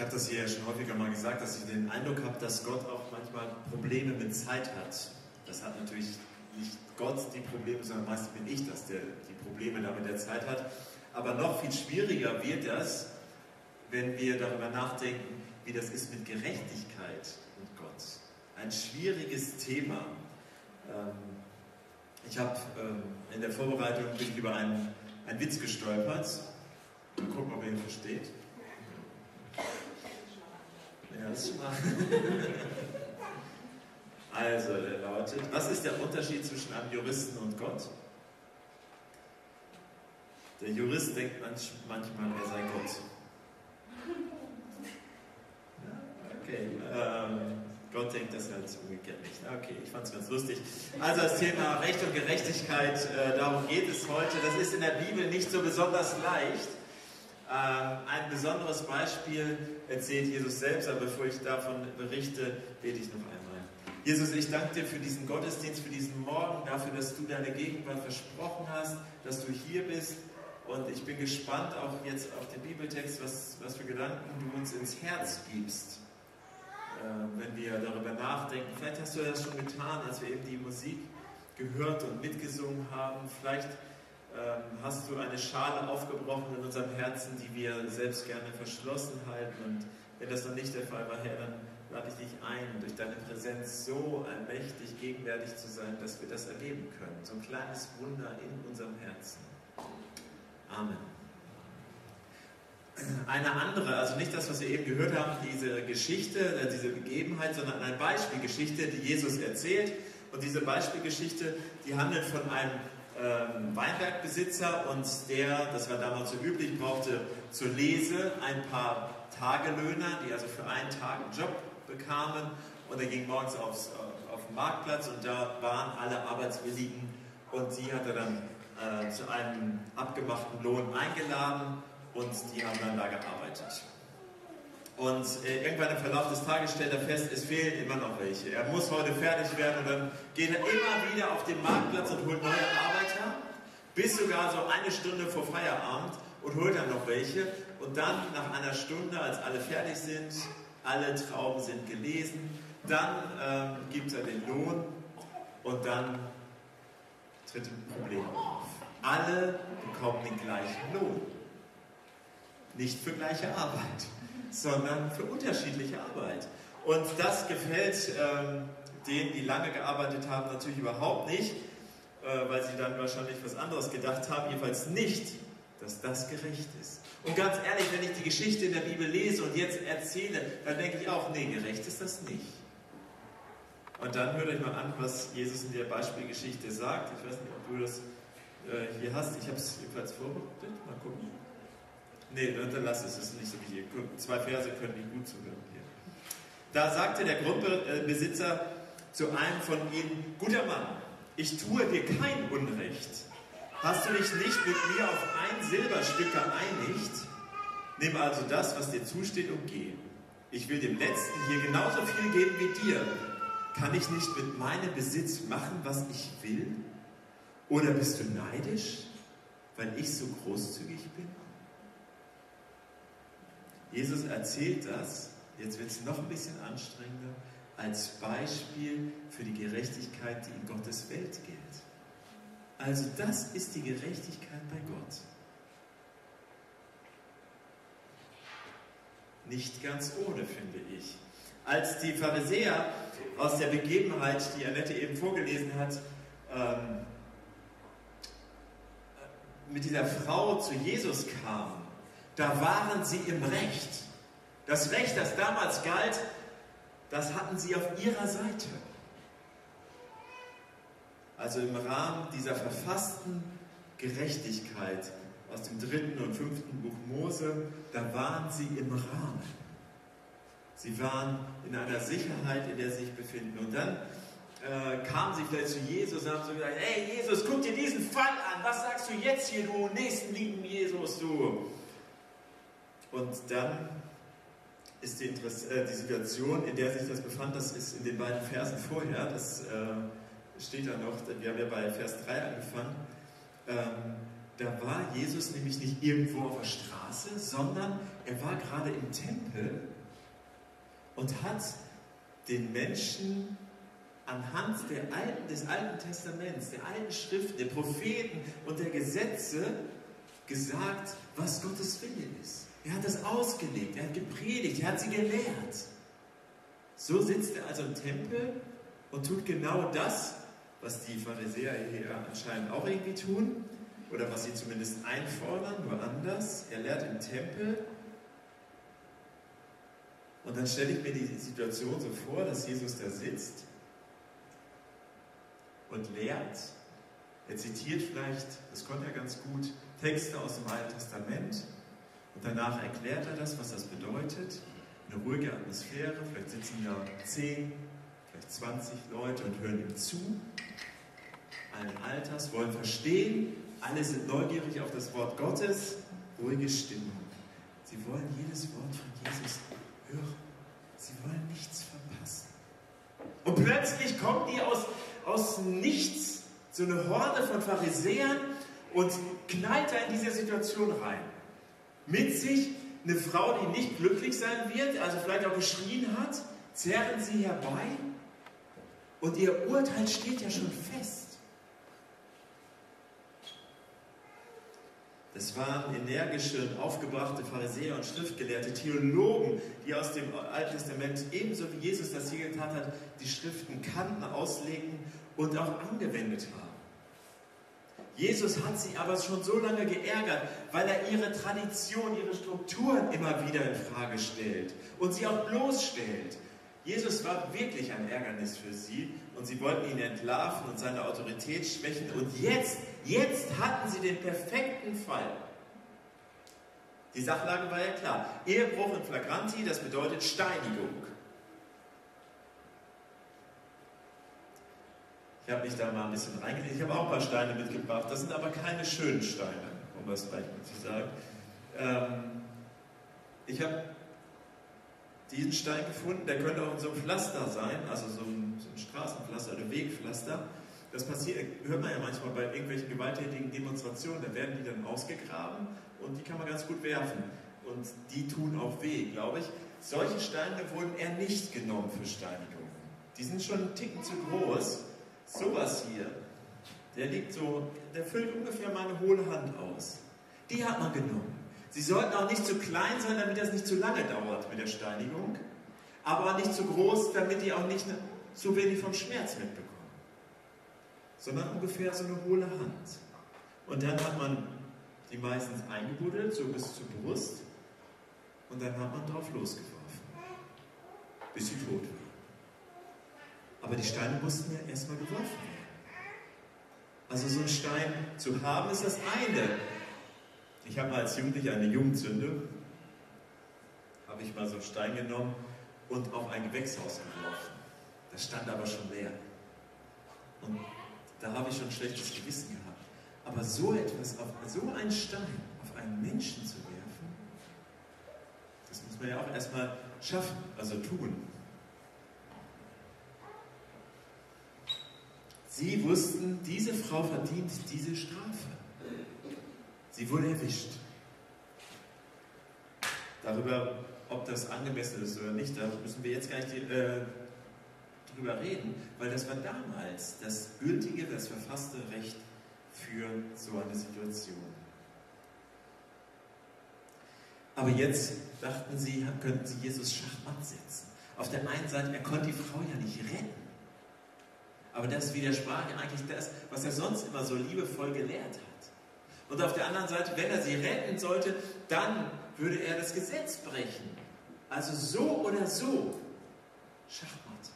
Ich habe das hier ja schon häufiger mal gesagt, dass ich den Eindruck habe, dass Gott auch manchmal Probleme mit Zeit hat. Das hat natürlich nicht Gott die Probleme, sondern meistens bin ich das, der die Probleme da mit der Zeit hat. Aber noch viel schwieriger wird das, wenn wir darüber nachdenken, wie das ist mit Gerechtigkeit und Gott. Ein schwieriges Thema. Ähm, ich habe ähm, in der Vorbereitung bin ich über einen, einen Witz gestolpert. Mal gucken, ob ihr ihn versteht. Also, der lautet: Was ist der Unterschied zwischen einem Juristen und Gott? Der Jurist denkt manchmal, er sei Gott. okay. Ähm, Gott denkt das halt umgekehrt nicht. Okay, ich fand es ganz lustig. Also das Thema Recht und Gerechtigkeit, äh, darum geht es heute. Das ist in der Bibel nicht so besonders leicht. Ähm, ein besonderes Beispiel erzählt Jesus selbst, aber bevor ich davon berichte, bete ich noch einmal. Jesus, ich danke dir für diesen Gottesdienst, für diesen Morgen, dafür, dass du deine Gegenwart versprochen hast, dass du hier bist. Und ich bin gespannt auch jetzt auf den Bibeltext, was, was für Gedanken du uns ins Herz gibst, äh, wenn wir darüber nachdenken. Vielleicht hast du das schon getan, als wir eben die Musik gehört und mitgesungen haben. Vielleicht hast du eine Schale aufgebrochen in unserem Herzen, die wir selbst gerne verschlossen halten. Und wenn das noch nicht der Fall war, Herr, dann lade ich dich ein, durch deine Präsenz so allmächtig gegenwärtig zu sein, dass wir das erleben können. So ein kleines Wunder in unserem Herzen. Amen. Eine andere, also nicht das, was wir eben gehört haben, diese Geschichte, äh, diese Begebenheit, sondern eine Beispielgeschichte, die Jesus erzählt. Und diese Beispielgeschichte, die handelt von einem ähm, Weinbergbesitzer und der, das war damals so üblich, brauchte zur Lese ein paar Tagelöhner, die also für einen Tag einen Job bekamen. Und er ging morgens aufs, auf den Marktplatz und da waren alle Arbeitswilligen und die hat er dann äh, zu einem abgemachten Lohn eingeladen und die haben dann da gearbeitet. Und äh, irgendwann im Verlauf des Tages stellt er fest, es fehlen immer noch welche. Er muss heute fertig werden und dann geht er immer wieder auf den Marktplatz und holt neue Arbeiter, bis sogar so eine Stunde vor Feierabend und holt dann noch welche. Und dann nach einer Stunde, als alle fertig sind, alle Trauben sind gelesen, dann ähm, gibt er den Lohn und dann tritt ein Problem auf. Alle bekommen den gleichen Lohn. Nicht für gleiche Arbeit sondern für unterschiedliche Arbeit. Und das gefällt ähm, denen, die lange gearbeitet haben, natürlich überhaupt nicht, weil sie dann wahrscheinlich was anderes gedacht haben, jedenfalls nicht, dass das gerecht ist. Und ganz ehrlich, wenn ich die Geschichte in der Bibel lese und jetzt erzähle, dann denke ich auch, nee, gerecht ist das nicht. Und dann hört euch mal an, was Jesus in der Beispielgeschichte sagt. Ich weiß nicht, ob du das äh, hier hast. Ich habe es jedenfalls vorbereitet. Mal gucken. Nee, dann lass es, das ist nicht so wichtig. Zwei Verse können die gut zuhören hier. Da sagte der Grundbesitzer zu einem von ihnen, guter Mann, ich tue dir kein Unrecht. Hast du dich nicht mit mir auf ein Silberstück geeinigt? Nimm also das, was dir zusteht und geh. Ich will dem Letzten hier genauso viel geben wie dir. Kann ich nicht mit meinem Besitz machen, was ich will? Oder bist du neidisch, weil ich so großzügig bin? Jesus erzählt das, jetzt wird es noch ein bisschen anstrengender, als Beispiel für die Gerechtigkeit, die in Gottes Welt gilt. Also das ist die Gerechtigkeit bei Gott. Nicht ganz ohne, finde ich. Als die Pharisäer aus der Begebenheit, die Annette eben vorgelesen hat, ähm, mit dieser Frau zu Jesus kamen, da waren sie im Recht. Das Recht, das damals galt, das hatten sie auf ihrer Seite. Also im Rahmen dieser verfassten Gerechtigkeit aus dem dritten und fünften Buch Mose, da waren sie im Rahmen. Sie waren in einer Sicherheit, in der sie sich befinden. Und dann äh, kamen sie vielleicht zu Jesus und haben so gesagt, hey Jesus, guck dir diesen Fall an, was sagst du jetzt hier, du nächstenlieben Jesus, du? Und dann ist die, äh, die, Situation, in der sich das befand, das ist in den beiden Versen vorher, das äh, steht da noch, wir haben ja bei Vers 3 angefangen, ähm, da war Jesus nämlich nicht irgendwo auf der Straße, sondern er war gerade im Tempel und hat den Menschen anhand alten, des Alten Testaments, der alten Schriften, der Propheten und der Gesetze gesagt, was Gottes Wille ist. Er hat das ausgelegt, er hat gepredigt, er hat sie gelehrt. So sitzt er also im Tempel und tut genau das, was die Pharisäer hier anscheinend auch irgendwie tun, oder was sie zumindest einfordern, nur anders. Er lehrt im Tempel. Und dann stelle ich mir die Situation so vor, dass Jesus da sitzt und lehrt. Er zitiert vielleicht, das konnte er ganz gut, Texte aus dem Alten Testament danach erklärt er das, was das bedeutet. Eine ruhige Atmosphäre, vielleicht sitzen da 10, vielleicht 20 Leute und hören ihm zu. Allen Alters, wollen verstehen. Alle sind neugierig auf das Wort Gottes. Ruhige Stimmung. Sie wollen jedes Wort von Jesus hören. Sie wollen nichts verpassen. Und plötzlich kommen die aus, aus nichts, so eine Horde von Pharisäern und knallt da in diese Situation rein. Mit sich eine Frau, die nicht glücklich sein wird, also vielleicht auch geschrien hat, zerren sie herbei und ihr Urteil steht ja schon fest. Das waren energische, aufgebrachte Pharisäer und Schriftgelehrte, Theologen, die aus dem Alten Testament ebenso wie Jesus das hier getan hat, die Schriften kannten, auslegen und auch angewendet haben. Jesus hat sie aber schon so lange geärgert, weil er ihre Tradition, ihre Strukturen immer wieder in Frage stellt und sie auch bloßstellt. Jesus war wirklich ein Ärgernis für sie und sie wollten ihn entlarven und seine Autorität schwächen. Und jetzt, jetzt hatten sie den perfekten Fall. Die Sachlage war ja klar. Ehebruch in Flagranti, das bedeutet Steinigung. Ich habe mich da mal ein bisschen reingelegt. Ich habe auch ein paar Steine mitgebracht. Das sind aber keine schönen Steine, um was gleich zu sagen. Ähm, ich habe diesen Stein gefunden, der könnte auch in so einem Pflaster sein, also so ein, so ein Straßenpflaster oder Wegpflaster. Das passiert, hört man ja manchmal bei irgendwelchen gewalttätigen Demonstrationen, da werden die dann ausgegraben und die kann man ganz gut werfen. Und die tun auch weh, glaube ich. Solche Steine wurden eher nicht genommen für Steinigung. Die sind schon einen Ticken zu groß Sowas hier, der liegt so, der füllt ungefähr meine hohle Hand aus. Die hat man genommen. Sie sollten auch nicht zu klein sein, damit das nicht zu lange dauert mit der Steinigung, aber nicht zu groß, damit die auch nicht zu wenig vom Schmerz mitbekommen. Sondern ungefähr so eine hohle Hand. Und dann hat man die meistens eingebuddelt, so bis zur Brust, und dann hat man drauf losgeworfen, bis sie tot war. Aber die Steine mussten ja erstmal geworfen werden. Also so einen Stein zu haben, ist das eine. Ich habe mal als Jugendlicher eine Jugendsünde, habe ich mal so einen Stein genommen und auf ein Gewächshaus geworfen. Das stand aber schon leer. Und da habe ich schon ein schlechtes Gewissen gehabt. Aber so etwas, auf so einen Stein auf einen Menschen zu werfen, das muss man ja auch erstmal schaffen, also tun. Sie wussten, diese Frau verdient diese Strafe. Sie wurde erwischt. Darüber, ob das angemessen ist oder nicht, da müssen wir jetzt gar nicht äh, drüber reden, weil das war damals das gültige, das verfasste Recht für so eine Situation. Aber jetzt dachten sie, könnten sie Jesus Schachmatt setzen. Auf der einen Seite, er konnte die Frau ja nicht retten. Aber das widersprach eigentlich das, was er sonst immer so liebevoll gelehrt hat. Und auf der anderen Seite, wenn er sie retten sollte, dann würde er das Gesetz brechen. Also so oder so. Schachmatt.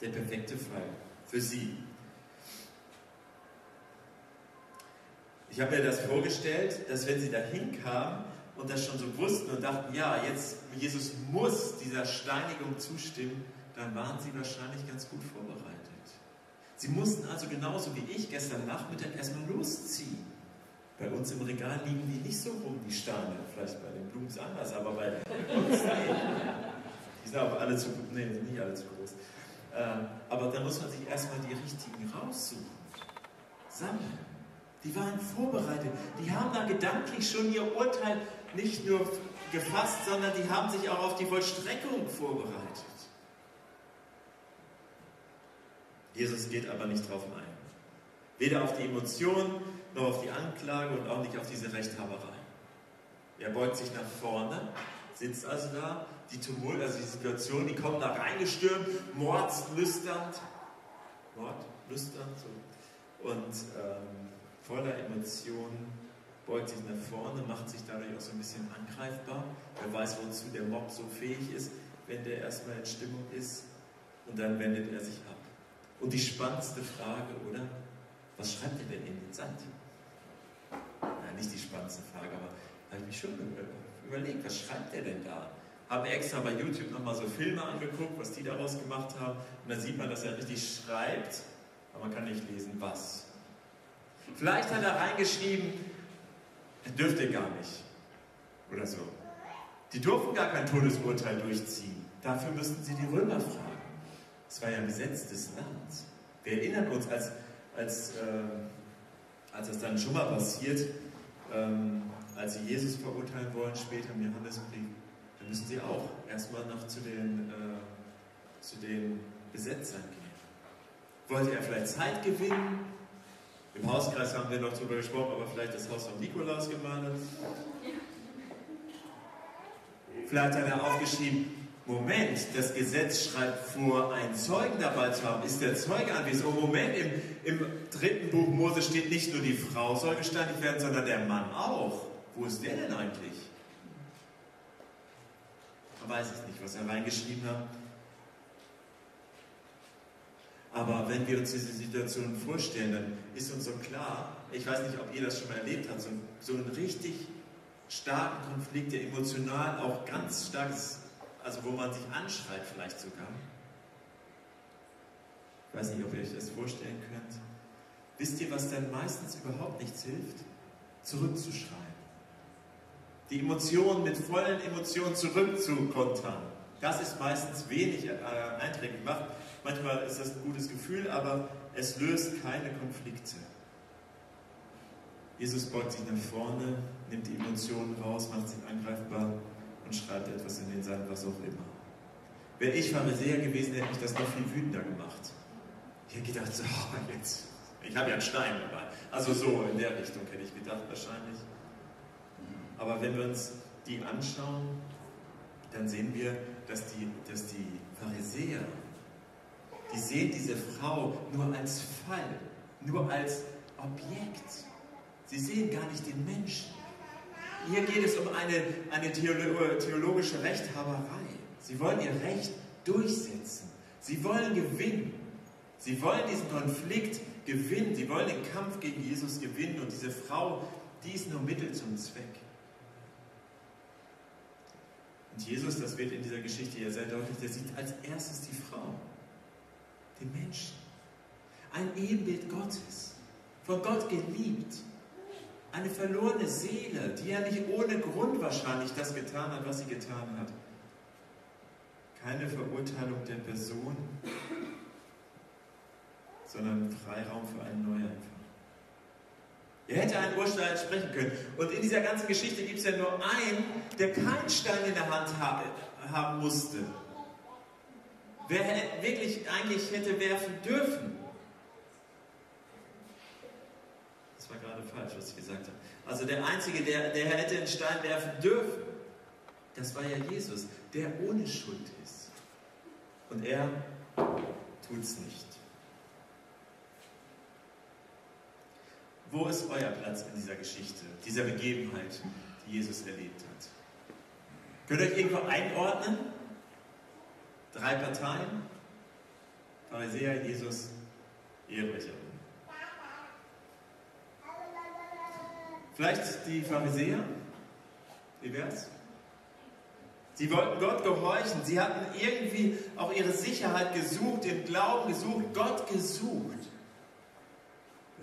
Der perfekte Fall für sie. Ich habe mir das vorgestellt, dass wenn sie da hinkamen und das schon so wussten und dachten, ja, jetzt Jesus muss dieser Steinigung zustimmen, dann waren sie wahrscheinlich ganz gut vorbereitet. Sie mussten also genauso wie ich gestern Nachmittag erstmal losziehen. Bei uns im Regal liegen die nicht so rum, die Steine. Vielleicht bei den Blumen anders, aber bei uns nee. Die sind aber alle zu, nee, sind nicht alle zu groß. Ähm, aber da muss man sich erstmal die richtigen raussuchen. Sammeln. Die waren vorbereitet. Die haben da gedanklich schon ihr Urteil nicht nur gefasst, sondern die haben sich auch auf die Vollstreckung vorbereitet. Jesus geht aber nicht drauf ein. Weder auf die Emotionen, noch auf die Anklage und auch nicht auf diese Rechthaberei. Er beugt sich nach vorne, sitzt also da, die Tumult, also die Situation, die kommen da reingestürmt, mordslüsternd, mordlüsternd so, und ähm, voller Emotionen beugt sich nach vorne, macht sich dadurch auch so ein bisschen angreifbar. Wer weiß, wozu der Mob so fähig ist, wenn der erstmal in Stimmung ist. Und dann wendet er sich ab. Und die spannendste Frage, oder? Was schreibt er denn in den Sand? Na, nicht die spannendste Frage, aber habe ich mich schon überlegt, was schreibt er denn da? Habe extra bei YouTube nochmal so Filme angeguckt, was die daraus gemacht haben. Und dann sieht man, dass er richtig schreibt, aber man kann nicht lesen, was. Vielleicht hat er reingeschrieben, er dürfte gar nicht. Oder so. Die durften gar kein Todesurteil durchziehen. Dafür müssten sie die Römer fragen. Es war ja ein besetztes Land. Wir erinnern uns, als, als, äh, als es dann schon mal passiert, ähm, als sie Jesus verurteilen wollen, später im Johannesbrief, dann müssen sie auch erstmal noch zu den, äh, zu den Besetzern gehen. Wollte er vielleicht Zeit gewinnen? Im Hauskreis haben wir noch darüber gesprochen, aber vielleicht das Haus von Nikolaus gemalt. Vielleicht hat er aufgeschrieben, Moment, das Gesetz schreibt vor, einen Zeugen dabei zu haben. Ist der Zeuge anwesend? Oh Moment, im, im dritten Buch Mose steht nicht nur die Frau soll gesteinigt werden, sondern der Mann auch. Wo ist der denn eigentlich? Man weiß es nicht, was er reingeschrieben hat. Aber wenn wir uns diese Situation vorstellen, dann ist uns so klar, ich weiß nicht, ob ihr das schon mal erlebt habt, so, so einen richtig starken Konflikt, der emotional auch ganz stark ist, also wo man sich anschreit vielleicht sogar. Ich weiß nicht, ob ihr euch das vorstellen könnt. Wisst ihr, was dann meistens überhaupt nichts hilft? Zurückzuschreien die Emotionen mit vollen Emotionen zurückzukontern. Das ist meistens wenig äh, einträglich gemacht. Manchmal ist das ein gutes Gefühl, aber es löst keine Konflikte. Jesus beugt sich nach vorne, nimmt die Emotionen raus, macht sich angreifbar und schreibt etwas in den Sand, was auch immer. Wäre ich Pharisäer gewesen, hätte mich das noch viel wütender gemacht. Ich hätte gedacht, so, jetzt, ich habe ja einen Stein dabei. Also so in der Richtung hätte ich gedacht wahrscheinlich. Aber wenn wir uns die anschauen, dann sehen wir, dass die, dass die Pharisäer, die sehen diese Frau nur als Fall, nur als Objekt. Sie sehen gar nicht den Menschen. Hier geht es um eine, eine theologische Rechthaberei. Sie wollen ihr Recht durchsetzen. Sie wollen gewinnen. Sie wollen diesen Konflikt gewinnen. Sie wollen den Kampf gegen Jesus gewinnen. Und diese Frau, die ist nur Mittel zum Zweck. Und Jesus, das wird in dieser Geschichte ja sehr deutlich, der sieht als erstes die Frau, den Menschen. Ein Ebenbild Gottes, von Gott geliebt. Eine verlorene Seele, die ja nicht ohne Grund wahrscheinlich das getan hat, was sie getan hat. Keine Verurteilung der Person, sondern Freiraum für einen Neuanfang. Er hätte ein Urstein sprechen können. Und in dieser ganzen Geschichte gibt es ja nur einen, der keinen Stein in der Hand haben musste. Wer wirklich eigentlich hätte werfen dürfen. Das war gerade falsch, was ich gesagt habe. Also der Einzige, der, der hätte einen Stein werfen dürfen, das war ja Jesus, der ohne Schuld ist. Und er tut es nicht. Wo ist euer Platz in dieser Geschichte, dieser Begebenheit, die Jesus erlebt hat? Könnt ihr euch irgendwo einordnen? Drei Parteien? Pharisäer, Jesus, Ehebrecherin. Vielleicht die Pharisäer? Wie wär's? Sie wollten Gott gehorchen. Sie hatten irgendwie auch ihre Sicherheit gesucht, den Glauben gesucht, Gott gesucht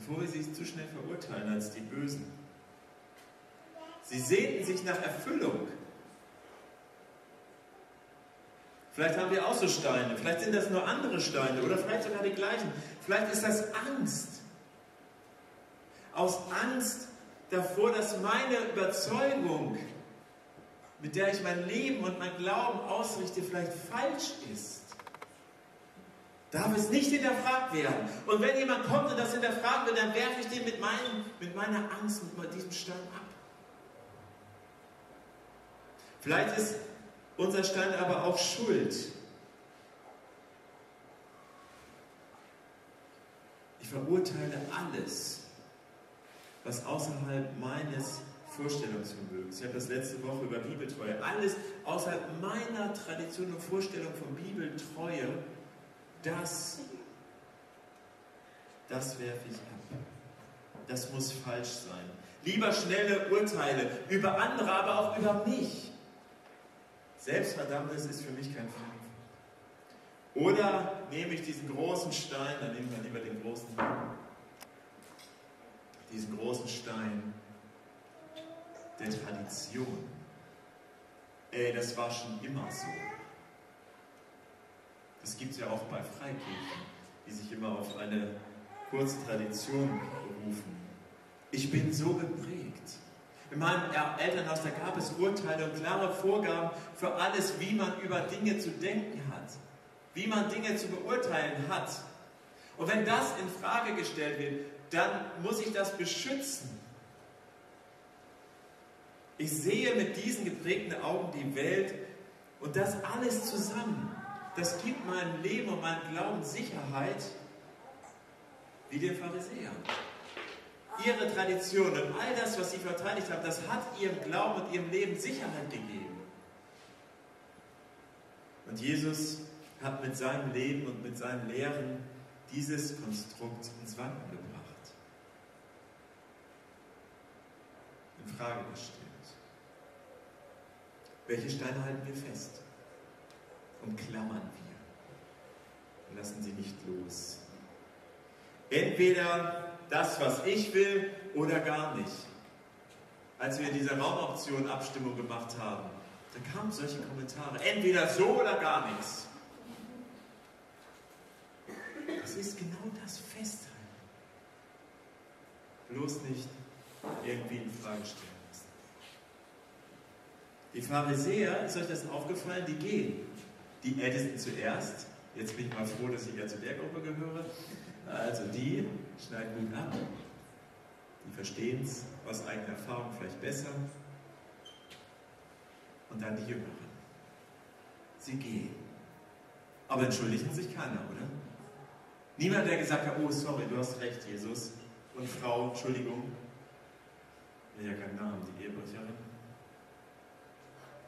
bevor wir sie zu schnell verurteilen als die Bösen. Sie sehnten sich nach Erfüllung. Vielleicht haben wir auch so Steine, vielleicht sind das nur andere Steine oder vielleicht sogar die gleichen. Vielleicht ist das Angst. aus Angst davor, dass meine Überzeugung, mit der ich mein Leben und mein Glauben ausrichte, vielleicht falsch ist. Darf es nicht hinterfragt werden. Und wenn jemand kommt und das hinterfragen will, dann werfe ich den mit, meinem, mit meiner Angst, mit diesem Stein ab. Vielleicht ist unser Stein aber auch Schuld. Ich verurteile alles, was außerhalb meines Vorstellungsvermögens. Ich habe das letzte Woche über Bibeltreue. Alles außerhalb meiner Tradition und Vorstellung von Bibeltreue, das, das werfe ich ab. Das muss falsch sein. Lieber schnelle Urteile über andere, aber auch über mich. Selbstverdammnis ist für mich kein Fall. Oder nehme ich diesen großen Stein, dann nehmen wir lieber den großen, diesen großen Stein der Tradition. Ey, das war schon immer so. Das gibt es ja auch bei Freikirchen, die sich immer auf eine kurze Tradition berufen. Ich bin so geprägt. In meinem Elternhaus, da gab es Urteile und klare Vorgaben für alles, wie man über Dinge zu denken hat wie man Dinge zu beurteilen hat. Und wenn das in Frage gestellt wird, dann muss ich das beschützen. Ich sehe mit diesen geprägten Augen die Welt und das alles zusammen, das gibt meinem Leben und meinem Glauben Sicherheit, wie den Pharisäern. Ihre Tradition und all das, was sie verteidigt haben, das hat ihrem Glauben und ihrem Leben Sicherheit gegeben. Und Jesus hat mit seinem Leben und mit seinen Lehren dieses Konstrukt ins Wanken gebracht, in Frage gestellt. Welche Steine halten wir fest und klammern wir und lassen sie nicht los? Entweder das, was ich will, oder gar nicht. Als wir diese Raumoption Abstimmung gemacht haben, da kamen solche Kommentare. Entweder so oder gar nichts. Das ist genau das Festhalten. Bloß nicht irgendwie in Frage stellen lassen. Die Pharisäer, ist euch das aufgefallen, die gehen. Die Ältesten zuerst. Jetzt bin ich mal froh, dass ich ja zu der Gruppe gehöre. Also die schneiden gut ab. Die verstehen es aus eigener Erfahrung vielleicht besser. Und dann die Jüngeren. Sie gehen. Aber entschuldigen sich keiner, oder? Niemand, der gesagt hat, oh sorry, du hast recht, Jesus. Und Frau, Entschuldigung, ja keinen Namen, die Ehebrecherin.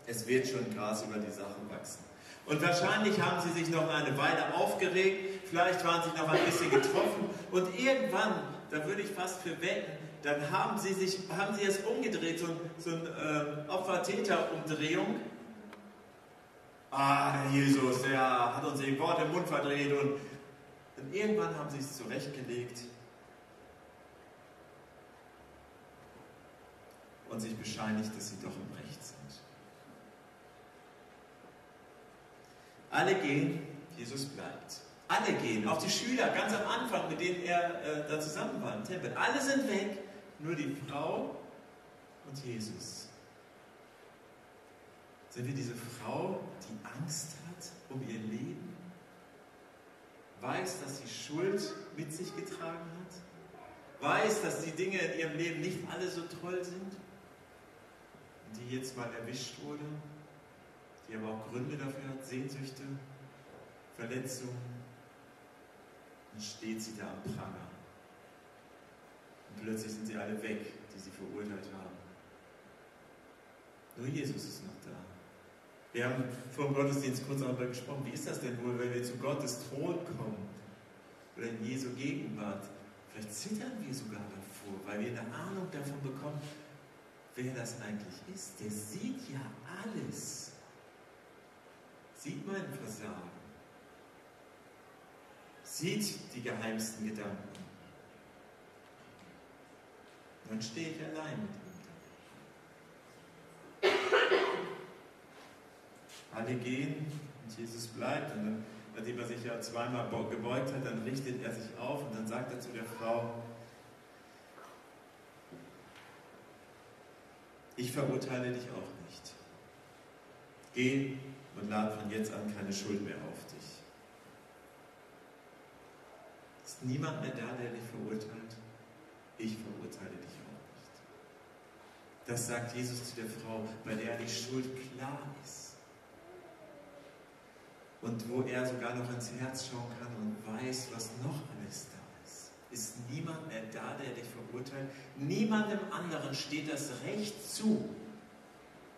Es wird schon Gras über die Sachen wachsen. Und wahrscheinlich haben sie sich noch eine Weile aufgeregt, vielleicht waren sie noch ein bisschen getroffen und irgendwann, da würde ich fast für wetten, dann haben sie, sich, haben sie es umgedreht, so, so eine äh, Opfer-Täter-Umdrehung. Ah, Jesus, der hat uns die Worte im Mund verdreht und denn irgendwann haben sie es zurechtgelegt und sich bescheinigt, dass sie doch im Recht sind. Alle gehen, Jesus bleibt. Alle gehen, auch die Schüler ganz am Anfang, mit denen er äh, da zusammen war im Tempel. Alle sind weg, nur die Frau und Jesus. Sind wir diese Frau, die Angst hat um ihr Leben? weiß, dass sie Schuld mit sich getragen hat, weiß, dass die Dinge in ihrem Leben nicht alle so toll sind, die jetzt mal erwischt wurde, die aber auch Gründe dafür hat, Sehnsüchte, Verletzungen, dann steht sie da am Pranger. Und plötzlich sind sie alle weg, die sie verurteilt haben. Nur Jesus ist noch da. Wir haben vor dem Gottesdienst kurz darüber gesprochen, wie ist das denn wohl, wenn wir zu Gottes Thron kommen oder in Jesu Gegenwart? Vielleicht zittern wir sogar davor, weil wir eine Ahnung davon bekommen, wer das eigentlich ist. Der sieht ja alles. Sieht mein Versagen. Sieht die geheimsten Gedanken. Dann stehe ich allein mit ihm. Alle gehen und Jesus bleibt. Und dann, nachdem er sich ja zweimal gebeugt hat, dann richtet er sich auf und dann sagt er zu der Frau, Ich verurteile dich auch nicht. Geh und lade von jetzt an keine Schuld mehr auf dich. Ist niemand mehr da, der dich verurteilt? Ich verurteile dich auch nicht. Das sagt Jesus zu der Frau, bei der die Schuld klar ist. Und wo er sogar noch ins Herz schauen kann und weiß, was noch alles da ist. Niemand mehr da, der dich verurteilt? Niemandem anderen steht das Recht zu,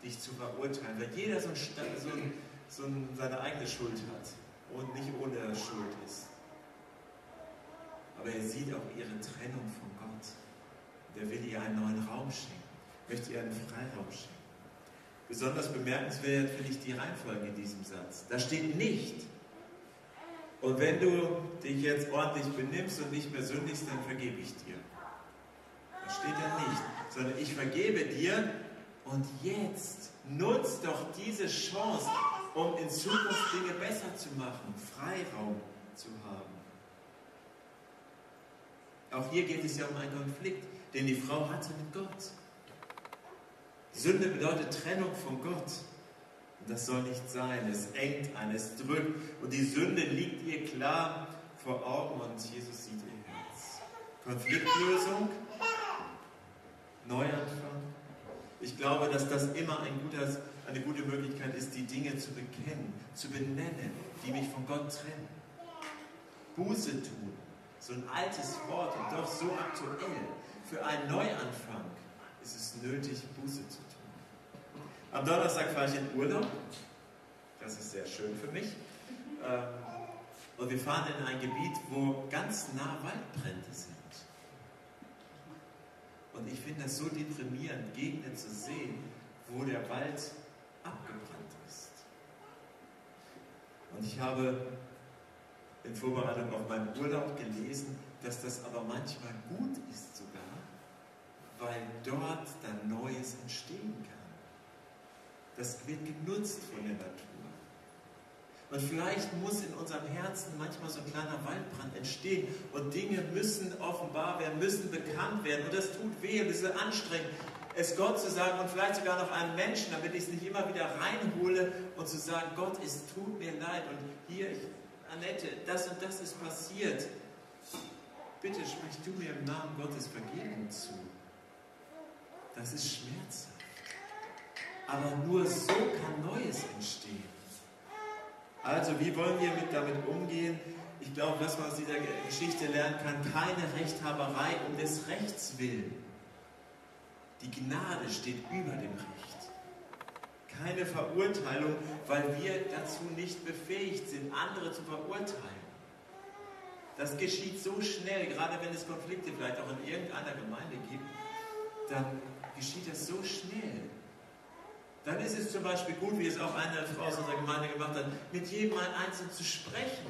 dich zu verurteilen, weil jeder so, ein, so, ein, so ein, seine eigene Schuld hat und nicht ohne Schuld ist. Aber er sieht auch ihre Trennung von Gott. Der will ihr einen neuen Raum schenken, möchte ihr einen Freiraum schenken. Besonders bemerkenswert finde ich die Reihenfolge in diesem Satz. Da steht nicht. Und wenn du dich jetzt ordentlich benimmst und nicht mehr sündigst, dann vergebe ich dir. Das steht da nicht. Sondern ich vergebe dir und jetzt nutzt doch diese Chance, um in Zukunft Dinge besser zu machen, Freiraum zu haben. Auch hier geht es ja um einen Konflikt, den die Frau hatte mit Gott. Sünde bedeutet Trennung von Gott. Das soll nicht sein. Es engt an, es drückt. Und die Sünde liegt ihr klar vor Augen und Jesus sieht ihr Herz. Konfliktlösung, Neuanfang. Ich glaube, dass das immer ein guter, eine gute Möglichkeit ist, die Dinge zu bekennen, zu benennen, die mich von Gott trennen. Buße tun. So ein altes Wort und doch so aktuell. Für einen Neuanfang ist es nötig, Buße zu tun. Am Donnerstag fahre ich in Urlaub. Das ist sehr schön für mich. Ähm, und wir fahren in ein Gebiet, wo ganz nah Waldbrände sind. Und ich finde das so deprimierend, Gegenden zu sehen, wo der Wald abgebrannt ist. Und ich habe in Vorbereitung auf meinen Urlaub gelesen, dass das aber manchmal gut ist sogar, weil dort dann Neues entstehen kann. Das wird genutzt von der Natur. Und vielleicht muss in unserem Herzen manchmal so ein kleiner Waldbrand entstehen und Dinge müssen offenbar werden, müssen bekannt werden. Und das tut weh und es ist anstrengend, es Gott zu sagen und vielleicht sogar noch einem Menschen, damit ich es nicht immer wieder reinhole und zu sagen, Gott, es tut mir leid und hier, ich, Annette, das und das ist passiert. Bitte sprich du mir im Namen Gottes Vergebung zu. Das ist schmerzhaft. Aber nur so kann Neues entstehen. Also, wie wollen wir mit, damit umgehen? Ich glaube, was man aus dieser Geschichte lernen kann, keine Rechthaberei um des Rechts willen. Die Gnade steht über dem Recht. Keine Verurteilung, weil wir dazu nicht befähigt sind, andere zu verurteilen. Das geschieht so schnell, gerade wenn es Konflikte vielleicht auch in irgendeiner Gemeinde gibt, dann geschieht das so schnell dann ist es zum Beispiel gut, wie es auch eine Frau aus unserer Gemeinde gemacht hat, mit jedem mal einzeln zu sprechen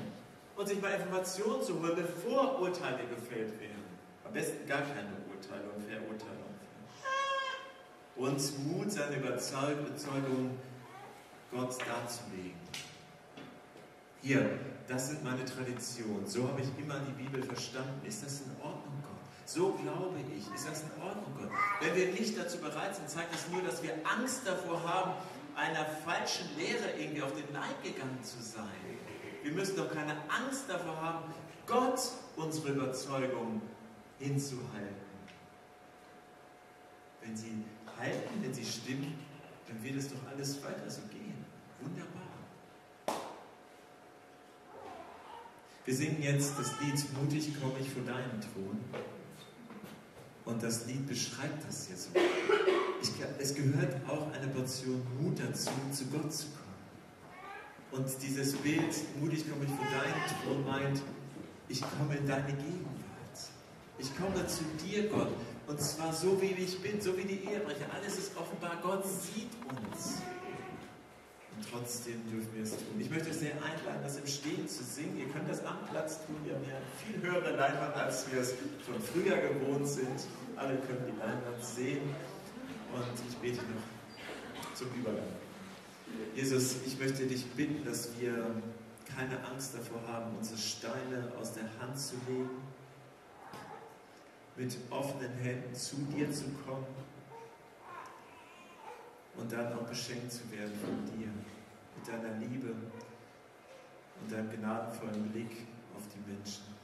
und sich mal Informationen zu holen, bevor Urteile gefällt werden. Am besten gar keine Urteile und Verurteilung. Und Mut, seine Überzeugung Gott darzulegen. Hier, das sind meine Traditionen. So habe ich immer die Bibel verstanden. Ist das in Ordnung, Gott? So glaube ich. Ist das in Ordnung, Gott? Wenn wir nicht dazu bereit sind, zeigt das nur, dass wir Angst davor haben, einer falschen Lehre irgendwie auf den Leib gegangen zu sein. Wir müssen doch keine Angst davor haben, Gott unsere Überzeugung hinzuhalten. Wenn sie halten, wenn sie stimmen, dann wird es doch alles weiter so gehen. Wunderbar. Wir singen jetzt das Lied Mutig komme ich vor deinen Thron. Und das Lied beschreibt das hier so. Ich, es gehört auch eine Portion Mut dazu, zu Gott zu kommen. Und dieses Bild, mutig komme ich vor deinen Thron, meint, ich komme in deine Gegenwart. Ich komme zu dir, Gott. Und zwar so, wie ich bin, so wie die Ehebrecher. Alles ist offenbar. Gott sieht uns. Und trotzdem dürfen wir es tun. Ich möchte euch sehr einladen, das im Stehen zu singen. Ihr könnt das am Platz tun. Wir haben ja viel höhere Leinwand, als wir es von früher gewohnt sind. Alle können die Leinwand sehen. Und ich bete noch zum Übergang. Jesus, ich möchte dich bitten, dass wir keine Angst davor haben, unsere Steine aus der Hand zu legen, mit offenen Händen zu dir zu kommen und dann auch beschenkt zu werden von dir, mit deiner Liebe und deinem gnadenvollen Blick auf die Menschen.